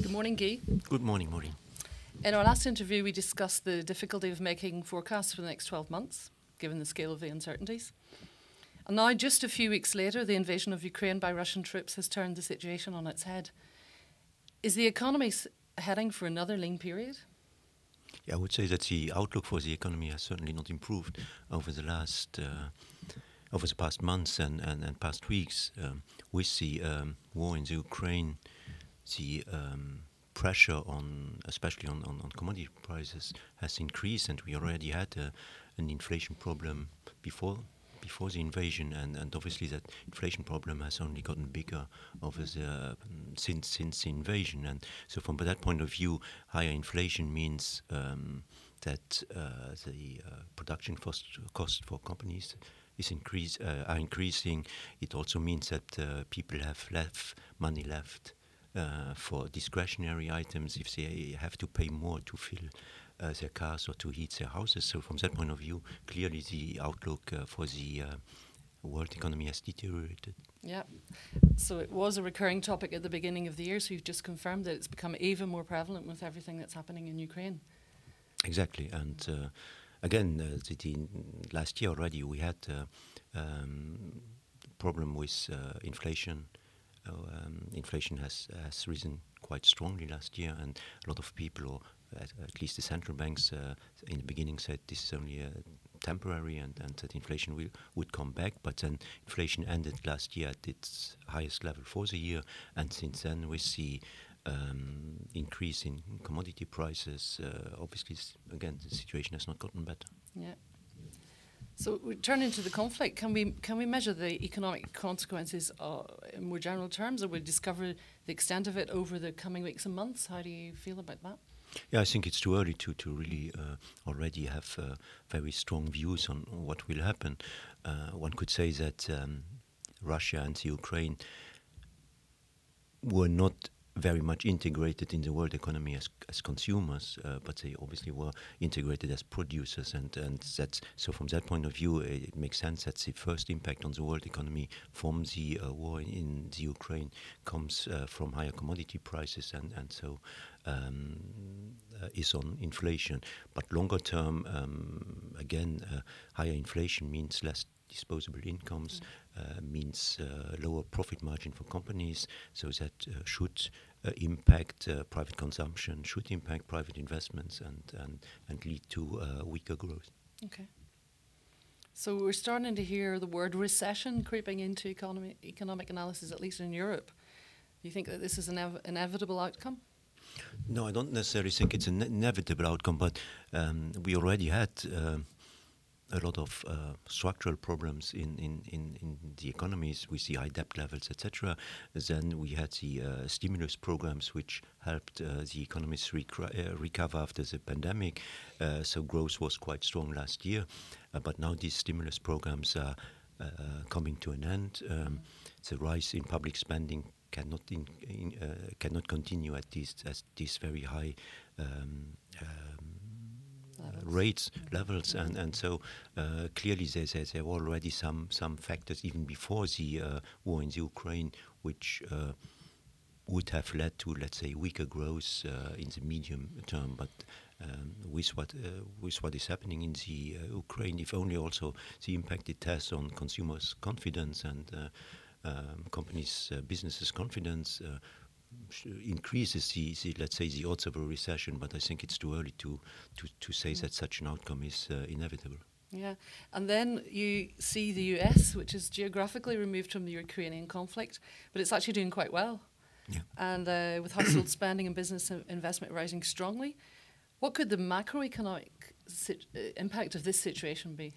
Good morning, Guy. Good morning, Maureen. In our last interview, we discussed the difficulty of making forecasts for the next 12 months, given the scale of the uncertainties. And now, just a few weeks later, the invasion of Ukraine by Russian troops has turned the situation on its head. Is the economy heading for another lean period? Yeah, I would say that the outlook for the economy has certainly not improved over the last, uh, over the past months and, and, and past weeks. Um, with the um, war in the Ukraine, the um, pressure on, especially on, on, on, commodity prices, has increased, and we already had a, an inflation problem before before the invasion, and, and obviously that inflation problem has only gotten bigger over the since since the invasion. And so, from that point of view, higher inflation means um, that uh, the uh, production cost cost for companies is increase uh, are increasing. It also means that uh, people have left money left. Uh, for discretionary items, if they have to pay more to fill uh, their cars or to heat their houses. So from that point of view, clearly the outlook uh, for the uh, world economy has deteriorated. Yeah. So it was a recurring topic at the beginning of the year. So you've just confirmed that it's become even more prevalent with everything that's happening in Ukraine. Exactly. And uh, again, uh, the, the last year already we had uh, um, problem with inflation. Um, inflation has has risen quite strongly last year, and a lot of people, or at, at least the central banks uh, in the beginning said this is only a temporary and, and that inflation will, would come back. But then inflation ended last year at its highest level for the year, and since then we see um, increase in commodity prices. Uh, obviously, again, the situation has not gotten better. Yeah. So we turn into the conflict. Can we can we measure the economic consequences uh, in more general terms, or we discover the extent of it over the coming weeks and months? How do you feel about that? Yeah, I think it's too early to to really uh, already have uh, very strong views on what will happen. Uh, one could say that um, Russia and Ukraine were not very much integrated in the world economy as, as consumers, uh, but they obviously were integrated as producers, and and that's so from that point of view, it, it makes sense that the first impact on the world economy from the uh, war in the Ukraine comes uh, from higher commodity prices, and and so um, uh, is on inflation. But longer term, um, again, uh, higher inflation means less disposable incomes, uh, means uh, lower profit margin for companies, so that uh, should uh, impact private consumption, should impact private investments, and, and, and lead to weaker growth. Okay. So we're starting to hear the word recession creeping into economy, economic analysis, at least in Europe. Do you think that this is an ev- inevitable outcome? No, I don't necessarily think it's an inevitable outcome, but um, we already had uh, a lot of uh, structural problems in, in, in, in, the economies with the high debt levels, etc. Then we had the uh, stimulus programs which helped uh, the economies uh, recover after the pandemic. Uh, so growth was quite strong last year, uh, but now these stimulus programs are coming to an end. Um, the rise in public spending cannot in, in, cannot continue at these at these very high. Um, rates levels, and and so uh, clearly there, there there are already some some factors even before the uh, war in the Ukraine which uh, would have led to let's say weaker growth in the medium term, but. Um, with what uh, with what is happening in the uh, Ukraine, if only also the impact it has on consumers' confidence and uh, um, companies' businesses' confidence, increases the, the, let's say the odds of a recession, but I think it's too early to to, to say mm. that such an outcome is uh, inevitable. Yeah, and then you see the US, which is geographically removed from the Ukrainian conflict, but it's actually doing quite well. Yeah. And uh, with household spending and business investment rising strongly, what could the macroeconomic uh, impact of this situation be?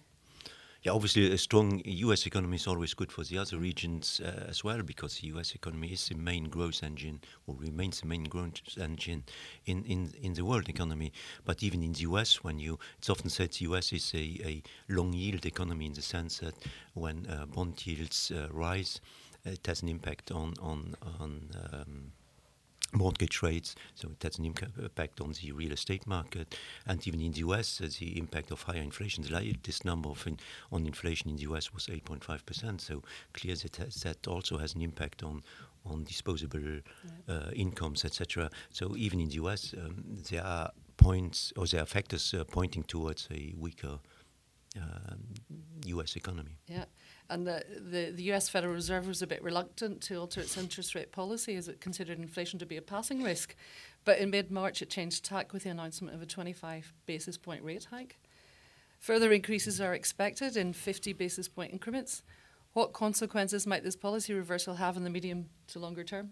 Yeah, obviously a strong U.S. economy is always good for the other regions uh, as well because the U.S. economy is the main growth engine or remains the main growth engine in, in, in the world economy. But even in the U.S., when you it's often said the U.S. is a, a long yield economy in the sense that when uh, bond yields uh, rise, it has an impact on on on um, mortgage rates, so it has an impact on the real estate market, and even in the US, uh, the impact of higher inflation. The latest number of in, on inflation in the US was 8.5 percent. So clear that has, that also has an impact on on disposable uh, incomes, etc. So even in the US, um, there are points or there are factors uh, pointing towards a weaker US economy. Yeah. And the, the, the, US Federal Reserve was a bit reluctant to alter its interest rate policy as it considered inflation to be a passing risk. But in mid March, it changed tack with the announcement of a 25 basis point rate hike. Further increases are expected in 50 basis point increments. What consequences might this policy reversal have in the medium to longer term?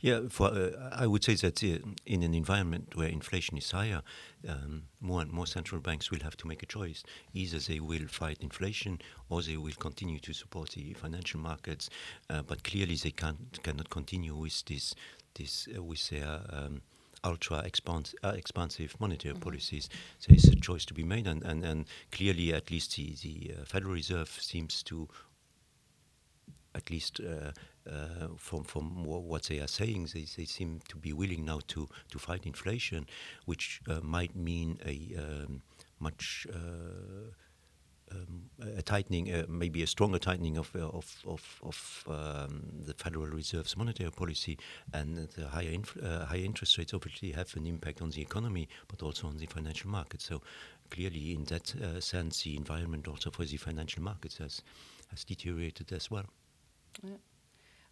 Yeah, for, uh, I would say that uh, in an environment where inflation is higher, um, more and more central banks will have to make a choice. Either they will fight inflation or they will continue to support the financial markets. Uh, but clearly, they can't, cannot continue with this, this uh, with their um, ultra expans- uh, expansive monetary mm-hmm. policies. There is a choice to be made, and, and, and clearly, at least the, the uh, Federal Reserve seems to at least uh, uh, from from what they are saying, they, they seem to be willing now to to fight inflation, which uh, might mean a um, much um, a tightening, uh, maybe a stronger tightening of uh, of of, of um, the Federal Reserve's monetary policy, and the higher uh, higher interest rates obviously have an impact on the economy, but also on the financial markets. So clearly, in that sense, the environment also for the financial markets has has deteriorated as well. Yeah.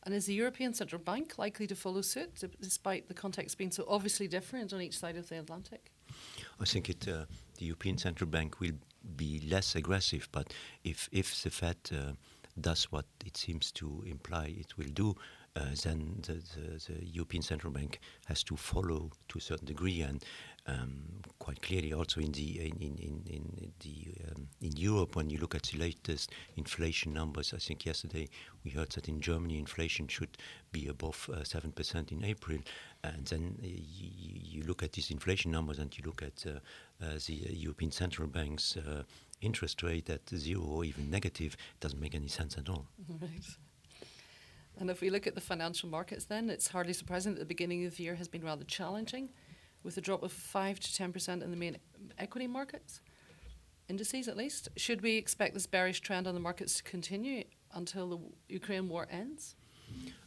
And is the European Central Bank likely to follow suit, despite the context being so obviously different on each side of the Atlantic? I think it, uh, the European Central Bank will be less aggressive, but if, if the Fed uh, does what it seems to imply it will do, uh, then the, the, the, European Central Bank has to follow to a certain degree, and um, quite clearly also in the in in, in, in the um, in Europe when you look at the latest inflation numbers. I think yesterday we heard that in Germany inflation should be above uh, seven uh, percent in April, and then uh, you look at these inflation numbers and you look at uh, uh, the European Central Bank's interest rate at zero or even negative. It doesn't make any sense at all. Right. And if we look at the financial markets, then it's hardly surprising that the beginning of the year has been rather challenging with a drop of 5 to 10% in the main equity markets, indices at least. Should we expect this bearish trend on the markets to continue until the Ukraine war ends?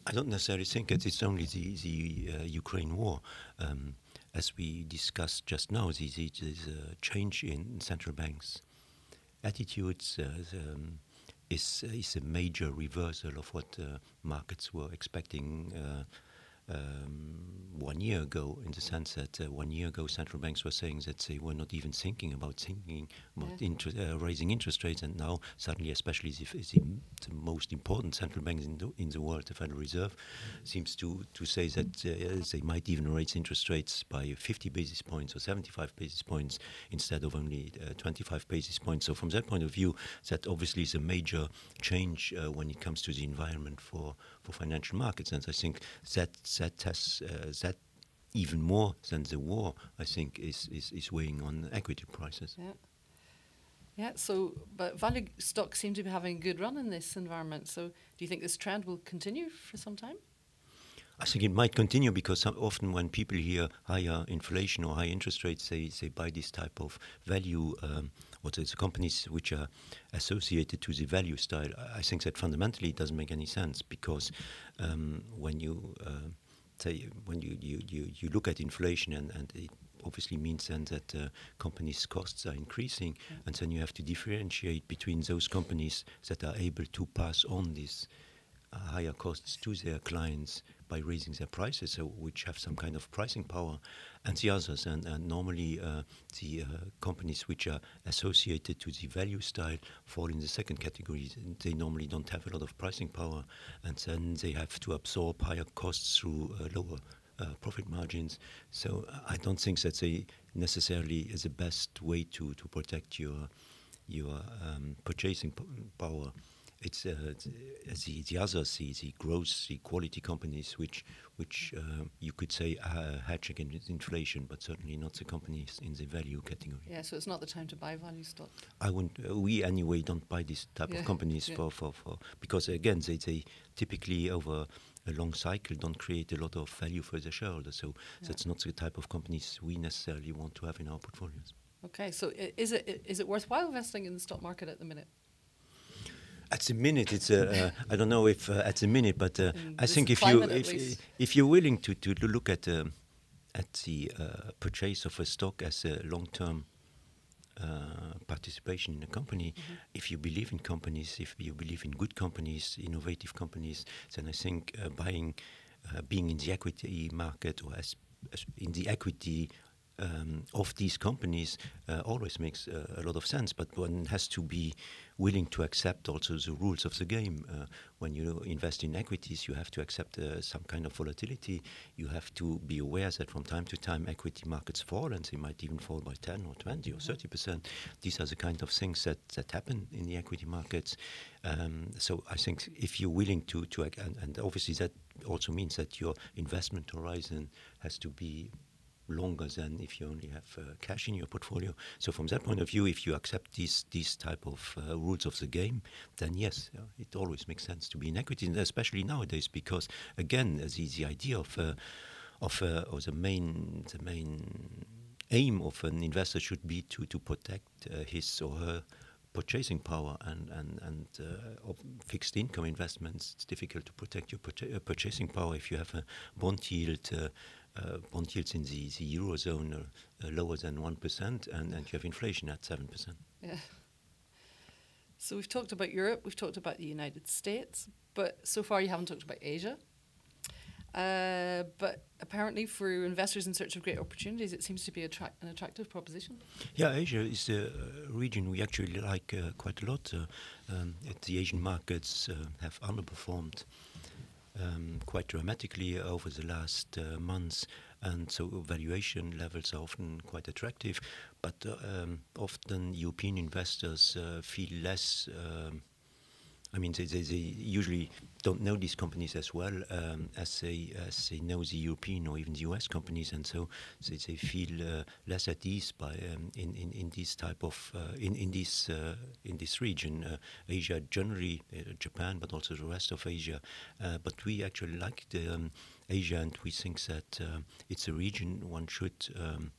I don't necessarily think that it's only the, the uh, Ukraine war. Um, as we discussed just now, there's, there's a change in central banks' attitudes. Uh, the, um, is, is a major reversal of what uh, markets were expecting uh, um, one year ago, in the sense that uh, one year ago central banks were saying that they were not even thinking about thinking about yeah. inter uh, raising interest rates, and now suddenly, especially the, the, the, most important central bank in the, in the world, the Federal Reserve, seems to, to say that uh, they might even raise interest rates by 50 basis points or 75 basis points instead of only uh, 25 basis points. So from that point of view, that obviously is a major change uh, when it comes to the environment for, for financial markets, and I think that that has uh, that even more than the war, I think, is, is, is weighing on equity prices. Yeah. Yeah, so, but value stocks seem to be having a good run in this environment. So, do you think this trend will continue for some time? I think it might continue because often when people hear higher inflation or high interest rates, they, they buy this type of value, um, or the companies which are associated to the value style. I think that fundamentally it doesn't make any sense because um, when you uh, say when you, you, you, you look at inflation and, and it obviously means then that uh, companies' costs are increasing, yeah. and then you have to differentiate between those companies that are able to pass on uh, higher costs to their clients by raising their prices, so which have some kind of pricing power, and the others. And, and normally, uh, the uh, companies which are associated to the value style fall in the second category. They normally don't have a lot of pricing power, and then they have to absorb higher costs through uh, lower uh, profit margins. So uh, I don't think that they necessarily is the best way to, to protect your your um, purchasing power it's uh, the, the others, the, the growth, the quality companies, which which uh, you could say uh, hedge against inflation, but certainly not the companies in the value category. Yeah, so it's not the time to buy value stock. I wouldn't. Uh, we anyway don't buy this type yeah. of companies yeah. for, for, for because again they, they typically over a long cycle don't create a lot of value for the shareholders. So yeah. that's not the type of companies we necessarily want to have in our portfolios. Okay, so is it is it worthwhile investing in the stock market at the minute? At the minute, it's uh, uh, I don't know if uh, at the minute, but uh, In I think if you if, if you're willing to, to look at um, at the uh, purchase of a stock as a long-term uh, participation in a company, Mm-hmm. if you believe in companies, if you believe in good companies, innovative companies, then I think uh, buying, uh, being in the equity market or as, as in the equity um, of these companies uh, always makes uh, a lot of sense. But one has to be willing to accept also the rules of the game. Uh, when you invest in equities, you have to accept uh, some kind of volatility. You have to be aware that from time to time equity markets fall, and they might even fall by 10 or 20 or 30 percent. These are the kind of things that, that happen in the equity markets. Um, so I think if you're willing to, to and, and obviously that also means that your investment horizon has to be longer than if you only have uh, cash in your portfolio. So from that point of view, if you accept these these type of uh, rules of the game, then yes, uh, it always makes sense to be in equity, especially nowadays because again, the the idea of uh, of uh, or the main the main aim of an investor should be to to protect uh, his or her purchasing power and and and uh, of fixed income investments. It's difficult to protect your purcha- purchasing power if you have a bond yield. Uh, uh, bond yields in the, the eurozone are uh, lower than one percent, and, and you have inflation at seven percent. Yeah. So we've talked about Europe, we've talked about the United States, but so far you haven't talked about Asia. Uh, but apparently, for investors in search of great opportunities, it seems to be attract- an attractive proposition. Yeah, Asia is a region we actually like uh, quite a lot. Uh, um, the Asian markets uh, have underperformed um, quite dramatically over the last uh, months, and so valuation levels are often quite attractive. But uh, um, often European investors uh, feel less. Um, I mean, they, they, they usually don't know these companies as well um, as they as they know the European or even the US companies, and so they, they feel uh, less at ease by um, in, in in this type of uh, in in this uh, in this region, uh, Asia generally, uh, Japan, but also the rest of Asia. Uh, but we actually like the um, Asia, and we think that it's a region one should. Um,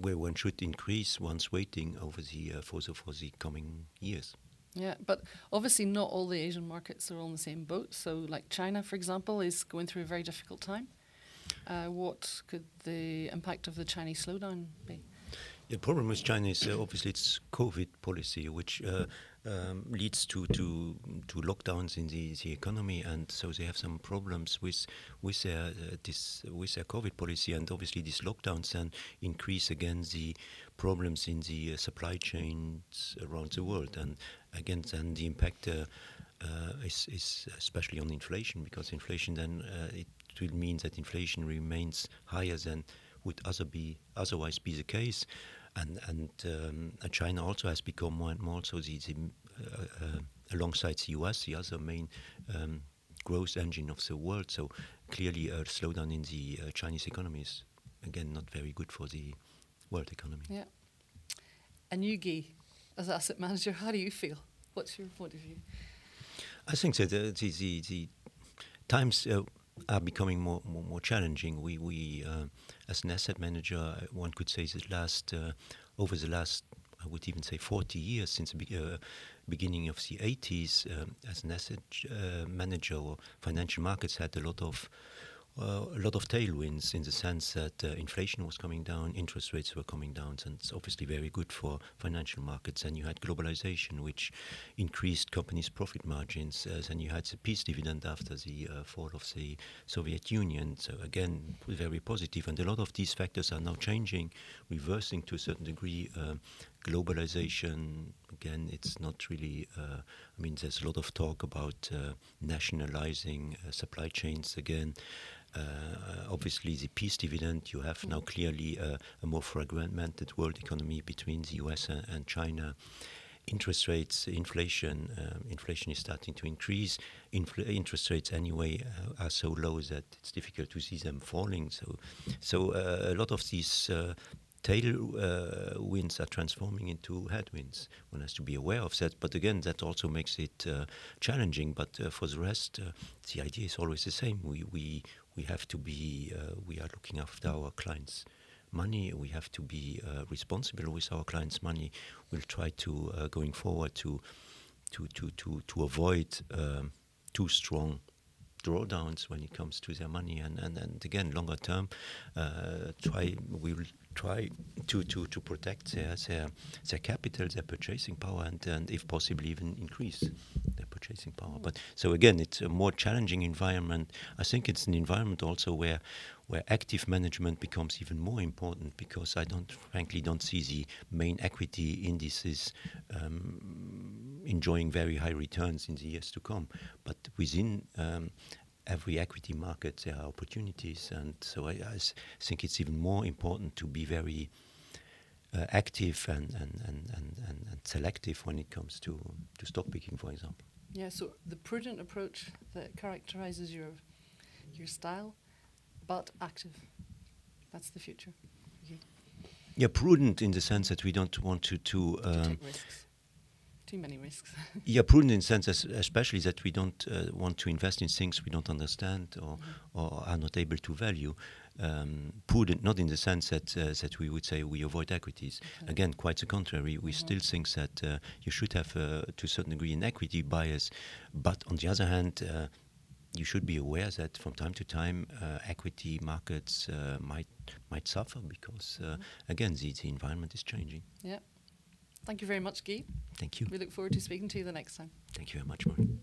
where one should increase one's weighting over the uh, for the for the coming years. Yeah, but obviously not all the Asian markets are in the same boat. So, like China, for example, is going through a very difficult time. Uh, what could the impact of the Chinese slowdown be? The problem with China is uh, obviously its COVID policy, which uh, um, leads to, to to lockdowns in the, the economy, and so they have some problems with with their uh, this with their COVID policy, and obviously these lockdowns then increase again the problems in the uh, supply chains around the world, and again then the impact. Uh, uh, is, is especially on inflation because inflation then it will mean that inflation remains higher than would other be otherwise be the case, and and, um, and China also has become more and more so the, the uh, uh, alongside the US the other main um, growth engine of the world. So clearly a slowdown in the uh, Chinese economy is again not very good for the world economy. Yeah. And you, Guy, as asset manager, how do you feel? What's your point of view? I think that uh, the, the, the times uh, are becoming more, more, more challenging. We, we uh, as an asset manager, one could say that last uh, over the last, I would even say 40 years since the be- uh, beginning of the 80s, um, as an asset uh, manager, or financial markets had a lot of uh, a lot of tailwinds in the sense that uh, inflation was coming down, interest rates were coming down, and it's obviously very good for financial markets. And you had globalization, which increased companies' profit margins. Uh, then you had the peace dividend after the uh, fall of the Soviet Union. So again, very positive. And a lot of these factors are now changing, reversing to a certain degree. Uh, globalization again it's not really uh, i mean there's a lot of talk about uh, nationalizing uh, supply chains again obviously the peace dividend you have now clearly uh, a more fragmented world economy between the US and, and China interest rates inflation um, inflation is starting to increase Infl- interest rates anyway uh, are so low that it's difficult to see them falling so so uh, a lot of these uh, tail uh, winds are transforming into headwinds. One has to be aware of that. But again, that also makes it uh, challenging. But uh, for the rest, uh, the idea is always the same. We we we have to be. Uh, we are looking after our clients' money. We have to be uh, responsible with our clients' money. We'll try to uh, going forward to to to to to avoid um, too strong drawdowns when it comes to their money and and, and again longer term uh, try we will try to, to, to protect their, their their capital their purchasing power and, and if possible even increase purchasing power but so again it's a more challenging environment I think it's an environment also where where active management becomes even more important because I don't frankly don't see the main equity indices um, enjoying very high returns in the years to come. But within um, every equity market, there are opportunities, and so I, I think it's even more important to be very uh, active and, and, and, and, and selective when it comes to, to stock picking, for example. Yeah, so the prudent approach that characterizes your your style but active. That's the future. Okay. Yeah, prudent in the sense that we don't want to to, um, to take risks. Too many risks. yeah, prudent in the sense, as, especially that we don't uh, want to invest in things we don't understand or mm -hmm. or are not able to value. Um, prudent, not in the sense that uh, that we would say we avoid equities. Okay. Again, quite the contrary. We mm -hmm. still think that uh, you should have, uh, to a certain degree, an equity bias, but on the other hand uh, you should be aware that from time to time uh, equity markets uh, might might suffer because uh, mm -hmm. again the, the environment is changing. Yeah. Thank you very much, Guy. Thank you. We look forward to speaking to you the next time. Thank you very much, Marie.